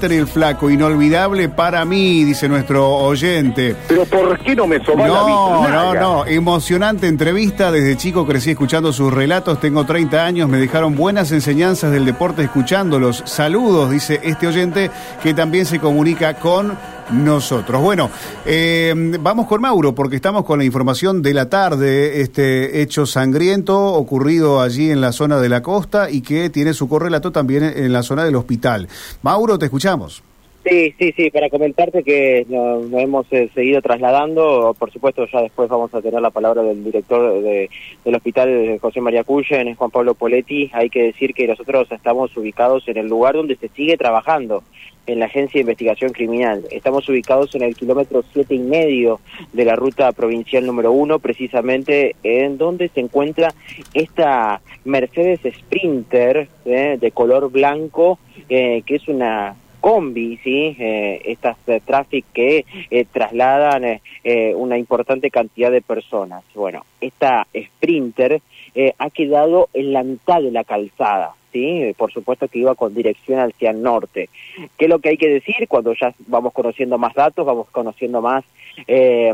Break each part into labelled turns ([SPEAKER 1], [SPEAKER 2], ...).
[SPEAKER 1] El flaco, inolvidable para mí, dice nuestro oyente.
[SPEAKER 2] Pero ¿por qué no me sobá la
[SPEAKER 1] No, no, no. Emocionante entrevista. Desde chico crecí escuchando sus relatos. Tengo 30 años. Me dejaron buenas enseñanzas del deporte escuchándolos. Saludos, dice este oyente que también se comunica con nosotros. Bueno, eh, vamos con Mauro porque estamos con la información de la tarde. Este hecho sangriento ocurrido allí en la zona de la costa y que tiene su correlato también en la zona del hospital. Mauro, te escuchamos.
[SPEAKER 3] Sí, sí, sí, para comentarte que nos, hemos eh, seguido trasladando, por supuesto ya después vamos a tener la palabra del director de- del hospital José María Cullen, es Juan Pablo Poletti, hay que decir que nosotros estamos ubicados en el lugar donde se sigue trabajando, en la Agencia de Investigación Criminal. Estamos ubicados en el kilómetro siete y medio de la ruta provincial número uno, precisamente en donde se encuentra esta Mercedes Sprinter eh, de color blanco, eh, que es una combi, ¿sí? Eh, estas eh, traffic que eh, trasladan eh, eh, una importante cantidad de personas. Bueno, esta Sprinter eh, ha quedado en la mitad de la calzada, ¿sí? Eh, Por supuesto que iba con dirección hacia el norte. ¿Qué es lo que hay que decir? Cuando ya vamos conociendo más datos, vamos conociendo más, eh,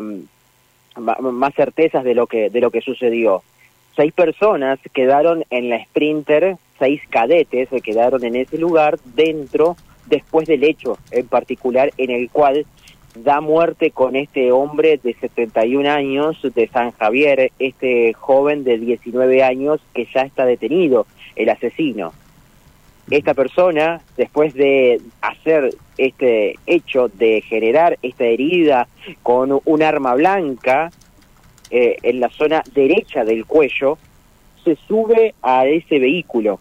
[SPEAKER 3] más certezas de lo que, de lo que sucedió. Seis personas quedaron en la Sprinter, seis cadetes se quedaron en ese lugar dentro después del hecho en particular en el cual da muerte con este hombre de 71 años de San Javier, este joven de 19 años que ya está detenido, el asesino. Esta persona, después de hacer este hecho, de generar esta herida con un arma blanca eh, en la zona derecha del cuello, se sube a ese vehículo,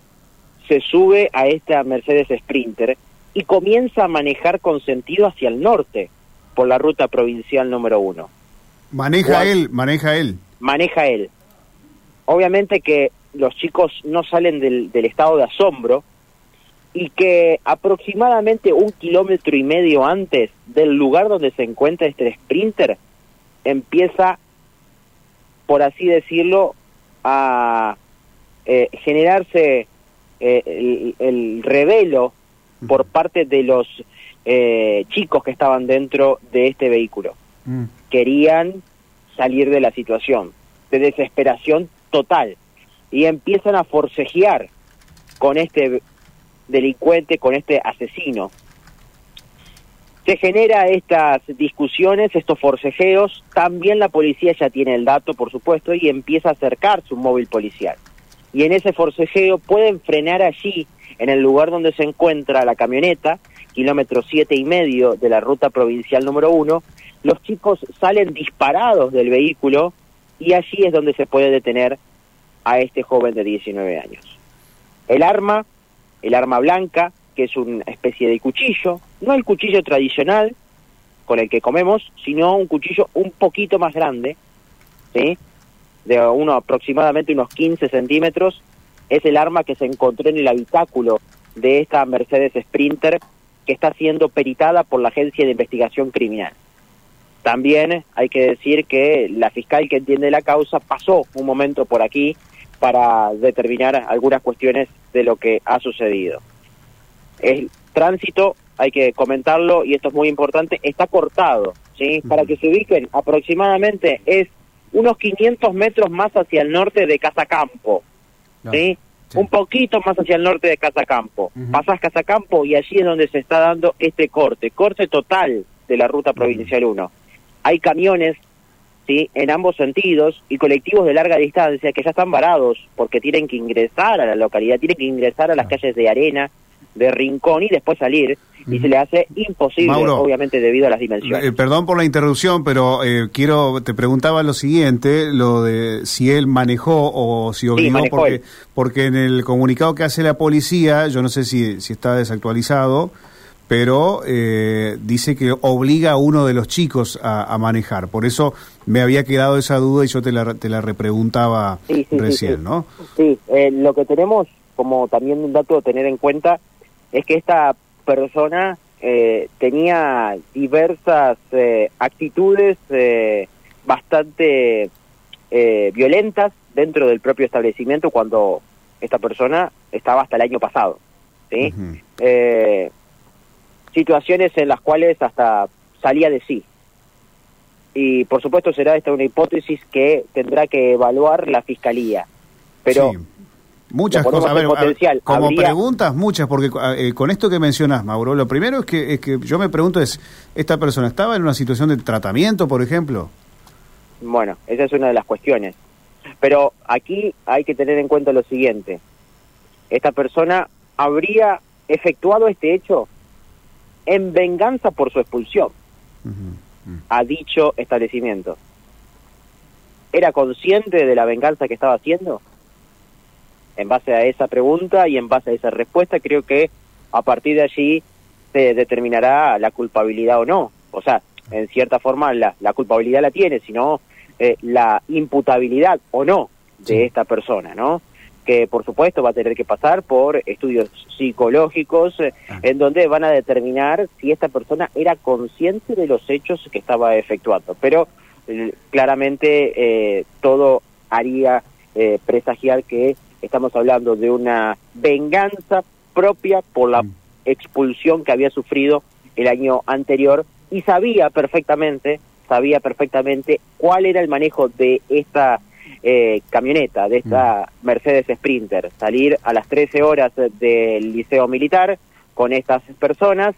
[SPEAKER 3] se sube a esta Mercedes Sprinter y comienza a manejar con sentido hacia el norte por la ruta provincial número uno.
[SPEAKER 1] Maneja
[SPEAKER 3] Juan.
[SPEAKER 1] él, maneja él.
[SPEAKER 3] Maneja él. Obviamente que los chicos no salen del, del estado de asombro y que aproximadamente un kilómetro y medio antes del lugar donde se encuentra este Sprinter empieza, por así decirlo, a eh, generarse eh, el, el revelo por parte de los eh, chicos que estaban dentro de este vehículo.
[SPEAKER 1] Mm.
[SPEAKER 3] Querían salir de la situación, de desesperación total, y empiezan a forcejear con este delincuente, con este asesino. Se genera estas discusiones, estos forcejeos, también la policía ya tiene el dato, por supuesto, y empieza a acercarse un móvil policial. Y en ese forcejeo pueden frenar allí, en el lugar donde se encuentra la camioneta, kilómetro siete y medio de la ruta provincial número uno, los chicos salen disparados del vehículo y allí es donde se puede detener a este joven de 19 años. El arma, el arma blanca, que es una especie de cuchillo, no el cuchillo tradicional con el que comemos, sino un cuchillo un poquito más grande, de uno aproximadamente unos 15 centímetros, es el arma que se encontró en el habitáculo de esta Mercedes Sprinter que está siendo peritada por la Agencia de Investigación Criminal. También hay que decir que la fiscal que entiende la causa pasó un momento por aquí para determinar algunas cuestiones de lo que ha sucedido. El tránsito, hay que comentarlo, y esto es muy importante, está cortado, ¿sí? Para que se ubiquen, aproximadamente es unos 500 metros más hacia el norte de Casacampo, ¿sí?
[SPEAKER 1] Sí.
[SPEAKER 3] Un poquito más hacia el norte de Casacampo.
[SPEAKER 1] Ujú.
[SPEAKER 3] Pasás Casacampo y allí es donde se está dando este corte, corte total de la ruta provincial 1. Hay camiones, ¿sí? En ambos sentidos y colectivos de larga distancia que ya están varados porque tienen que ingresar a la localidad, tienen que ingresar a las calles de Arena, de Rincón y después salir. Y se le hace imposible,
[SPEAKER 1] Mauro,
[SPEAKER 3] obviamente, debido a las dimensiones.
[SPEAKER 1] Eh, perdón por la interrupción, pero eh, quiero te preguntaba lo siguiente, lo de si él manejó o si obligó, porque
[SPEAKER 3] él.
[SPEAKER 1] porque en el comunicado que hace la policía, yo no sé si, si está desactualizado, pero eh, dice que obliga a uno de los chicos a, a manejar. Por eso me había quedado esa duda y yo te la, te la repreguntaba
[SPEAKER 3] Sí, sí, sí,
[SPEAKER 1] recién,
[SPEAKER 3] sí.
[SPEAKER 1] ¿no?
[SPEAKER 3] Sí, eh, lo que tenemos como también un dato a tener en cuenta es que esta persona eh, tenía diversas eh, actitudes eh, bastante eh, violentas dentro del propio establecimiento cuando esta persona estaba hasta el año pasado. ¿sí? Eh, situaciones en las cuales hasta salía de sí. Y por supuesto será esta una hipótesis que tendrá que evaluar la fiscalía. Pero
[SPEAKER 1] Muchas cosas. A ver, como preguntas, muchas, porque eh, con esto que mencionas, Mauro, lo primero es que, es que yo me pregunto es, ¿esta persona estaba en una situación de tratamiento, por ejemplo?
[SPEAKER 3] Bueno, esa es una de las cuestiones. Pero aquí hay que tener en cuenta lo siguiente. Esta persona habría efectuado este hecho en venganza por su expulsión a dicho establecimiento. ¿Era consciente de la venganza que estaba haciendo? En base a esa pregunta y en base a esa respuesta, creo que a partir de allí se determinará la culpabilidad o no. O sea, en cierta forma la, la culpabilidad la tiene, sino eh, la imputabilidad o no de esta persona, ¿no? que por supuesto va a tener que pasar por estudios psicológicos eh, ah. en donde van a determinar si esta persona era consciente de los hechos que estaba efectuando. Pero eh, claramente eh, todo haría presagiar que estamos hablando de una venganza propia por la mm. expulsión que había sufrido el año anterior y sabía perfectamente, sabía perfectamente cuál era el manejo de esta eh, camioneta, de esta mm. Mercedes Sprinter, salir a las 13 horas del Liceo Militar con estas personas,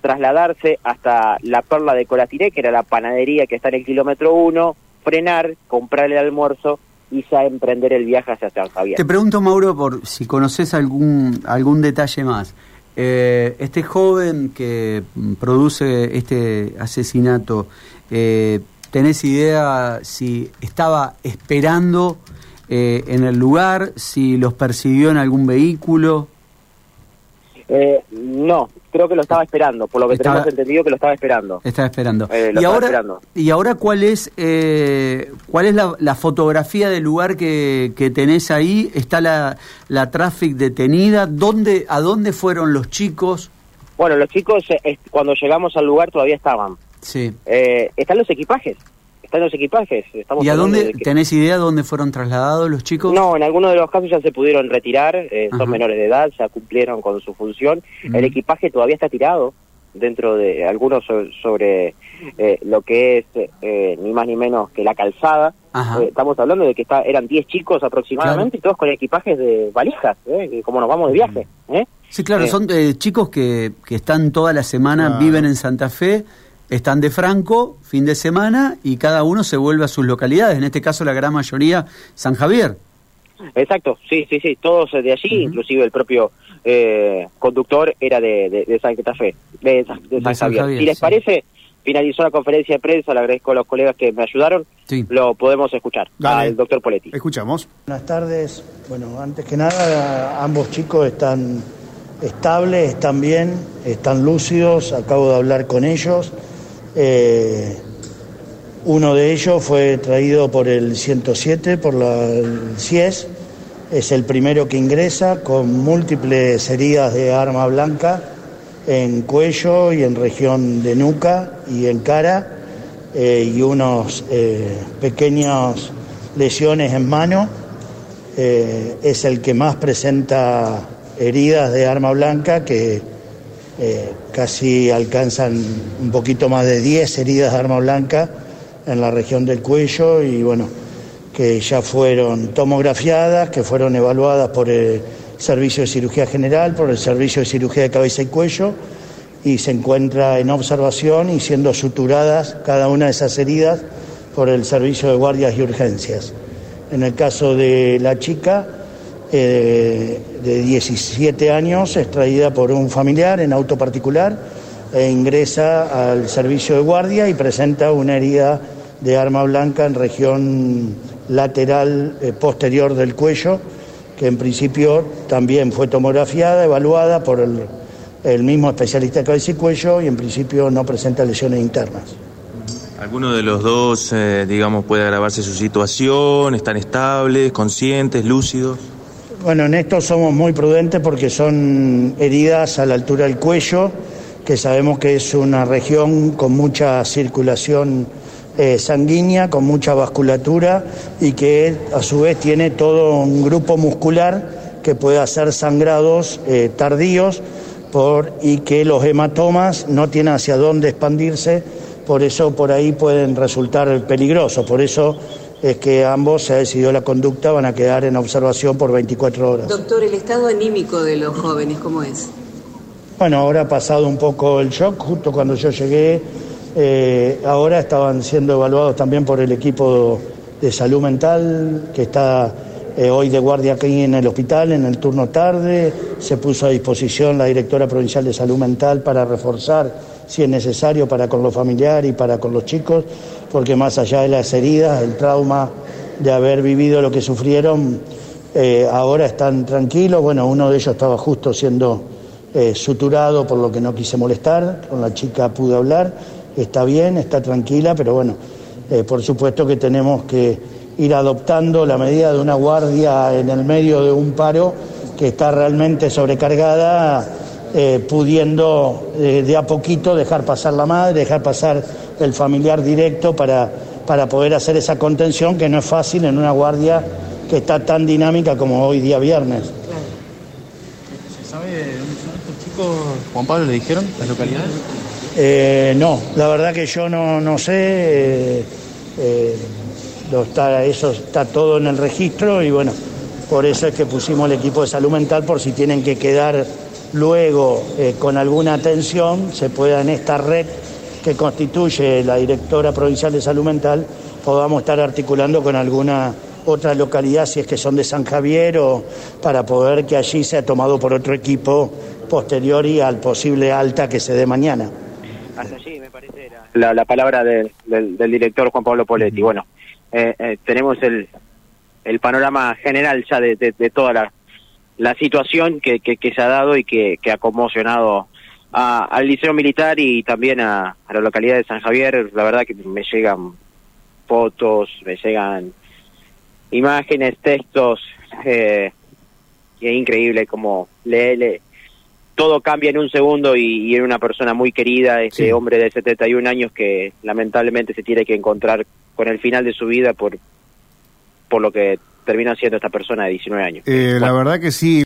[SPEAKER 3] trasladarse hasta la Perla de Colatiré, que era la panadería que está en el kilómetro 1, frenar, comprar el almuerzo y ya emprender el viaje hacia San Javier.
[SPEAKER 2] Te pregunto, Mauro, por si conoces algún, algún detalle más. Eh, este joven que produce este asesinato, eh, ¿Tenés idea si estaba esperando eh, en el lugar, si los persiguió en algún vehículo?
[SPEAKER 3] Eh, no, creo que lo estaba esperando, por lo que tenemos entendido que lo estaba esperando.
[SPEAKER 2] Estaba esperando. Eh, y, ahora, y ahora, ¿cuál es cuál es la, fotografía del lugar que, que, tenés ahí? ¿Está la, la traffic detenida? ¿Dónde, ¿A dónde fueron los chicos?
[SPEAKER 3] Bueno, los chicos cuando llegamos al lugar todavía estaban.
[SPEAKER 2] Sí.
[SPEAKER 3] Eh, están los equipajes. Están los equipajes.
[SPEAKER 2] ¿Y a dónde tenés idea dónde fueron trasladados los chicos?
[SPEAKER 3] No, en algunos de los casos ya se pudieron retirar, eh, son menores de edad, ya cumplieron con su función. El equipaje todavía está tirado dentro de algunos sobre, eh, lo que es eh, ni más ni menos que la calzada. estamos hablando de que está, eran 10 chicos aproximadamente, y todos con equipajes de valijas, como nos vamos de viaje.
[SPEAKER 2] Sí, claro, son chicos que, que están toda la semana, viven en Santa Fe están de Franco, fin de semana, y cada uno se vuelve a sus localidades, en este caso la gran mayoría San Javier.
[SPEAKER 3] Exacto, sí, sí, sí, todos de allí, inclusive el propio eh, conductor era de, de, San Fe, de, San, Javier. Si les parece, finalizó la conferencia de prensa, le agradezco a los colegas que me ayudaron, lo podemos escuchar al doctor Poletti.
[SPEAKER 1] Escuchamos.
[SPEAKER 4] Buenas tardes, bueno, antes que nada, ambos chicos están estables, están bien, están lúcidos, acabo de hablar con ellos eh, uno de ellos fue traído por el 107, por la, el CIES. Es el primero que ingresa con múltiples heridas de arma blanca en cuello y en región de nuca y en cara eh, y unos eh, pequeñas lesiones en mano. es el que más presenta heridas de arma blanca que eh, casi alcanzan un poquito más de 10 heridas de arma blanca en la región del cuello y bueno, que ya fueron tomografiadas, que fueron evaluadas por el Servicio de Cirugía General, por el Servicio de Cirugía de Cabeza y Cuello y se encuentra en observación y siendo suturadas cada una de esas heridas por el Servicio de Guardias y Urgencias. En el caso de la chica, eh, de 17 años, extraída por un familiar en auto particular, e ingresa al servicio de guardia y presenta una herida de arma blanca en región lateral eh, posterior del cuello, que en principio también fue tomografiada, evaluada por el, mismo especialista de cabeza y cuello y en principio no presenta lesiones internas.
[SPEAKER 5] ¿Alguno de los dos, eh, digamos, puede agravarse su situación? ¿Están estables, conscientes, lúcidos?
[SPEAKER 4] Bueno, en esto somos muy prudentes porque son heridas a la altura del cuello, que sabemos que es una región con mucha circulación eh, sanguínea, con mucha vasculatura y que a su vez tiene todo un grupo muscular que puede hacer sangrados eh, tardíos y que los hematomas no tienen hacia dónde expandirse, por eso por ahí pueden resultar peligrosos. Por eso es que ambos se ha decidido la conducta, van a quedar en observación por 24 horas.
[SPEAKER 6] Doctor, ¿el estado anímico de los jóvenes cómo es?
[SPEAKER 4] Bueno, ahora ha pasado un poco el shock, justo cuando yo llegué, eh, ahora estaban siendo evaluados también por el equipo de salud mental que está eh, hoy de guardia aquí en el hospital en el turno tarde, se puso a disposición la directora provincial de salud mental para reforzar si es necesario para con los familiares y para con los chicos, porque más allá de las heridas, el trauma de haber vivido lo que sufrieron, eh, ahora están tranquilos. Bueno, uno de ellos estaba justo siendo eh, suturado por lo que no quise molestar, con la chica pude hablar, está bien, está tranquila, pero bueno, eh, por supuesto que tenemos que ir adoptando la medida de una guardia en el medio de un paro que está realmente sobrecargada eh, pudiendo eh, de a poquito dejar pasar la madre, dejar pasar el familiar directo para, para poder hacer esa contención que no es fácil en una guardia que está tan dinámica como hoy día viernes.
[SPEAKER 7] ¿Se sabe dónde son estos chicos? Juan Pablo, ¿le dijeron las localidades?
[SPEAKER 4] Eh, no, la verdad que yo no, no sé, lo está, eso está todo en el registro y bueno, por eso es que pusimos el equipo de salud mental por si tienen que quedar luego eh, con alguna atención se pueda en esta red que constituye la directora provincial de salud mental podamos estar articulando con alguna otra localidad si es que son de San Javier o para poder que allí sea tomado por otro equipo posterior y al posible alta que se dé mañana.
[SPEAKER 3] Hasta allí me parece la, la, palabra del, director Juan Pablo Poletti. Bueno, eh, eh, tenemos el, el panorama general ya de, de toda la la situación que, que, se ha dado y que, que ha conmocionado a, al Liceo Militar y también a, a, la localidad de San Javier. La verdad que me llegan fotos, me llegan imágenes, textos, eh, y es increíble como le, todo cambia en un segundo y, en una persona muy querida, este hombre de 71 años que lamentablemente se tiene que encontrar con el final de su vida por, por lo que termina siendo esta persona de 19 años.
[SPEAKER 1] Eh, la verdad que sí.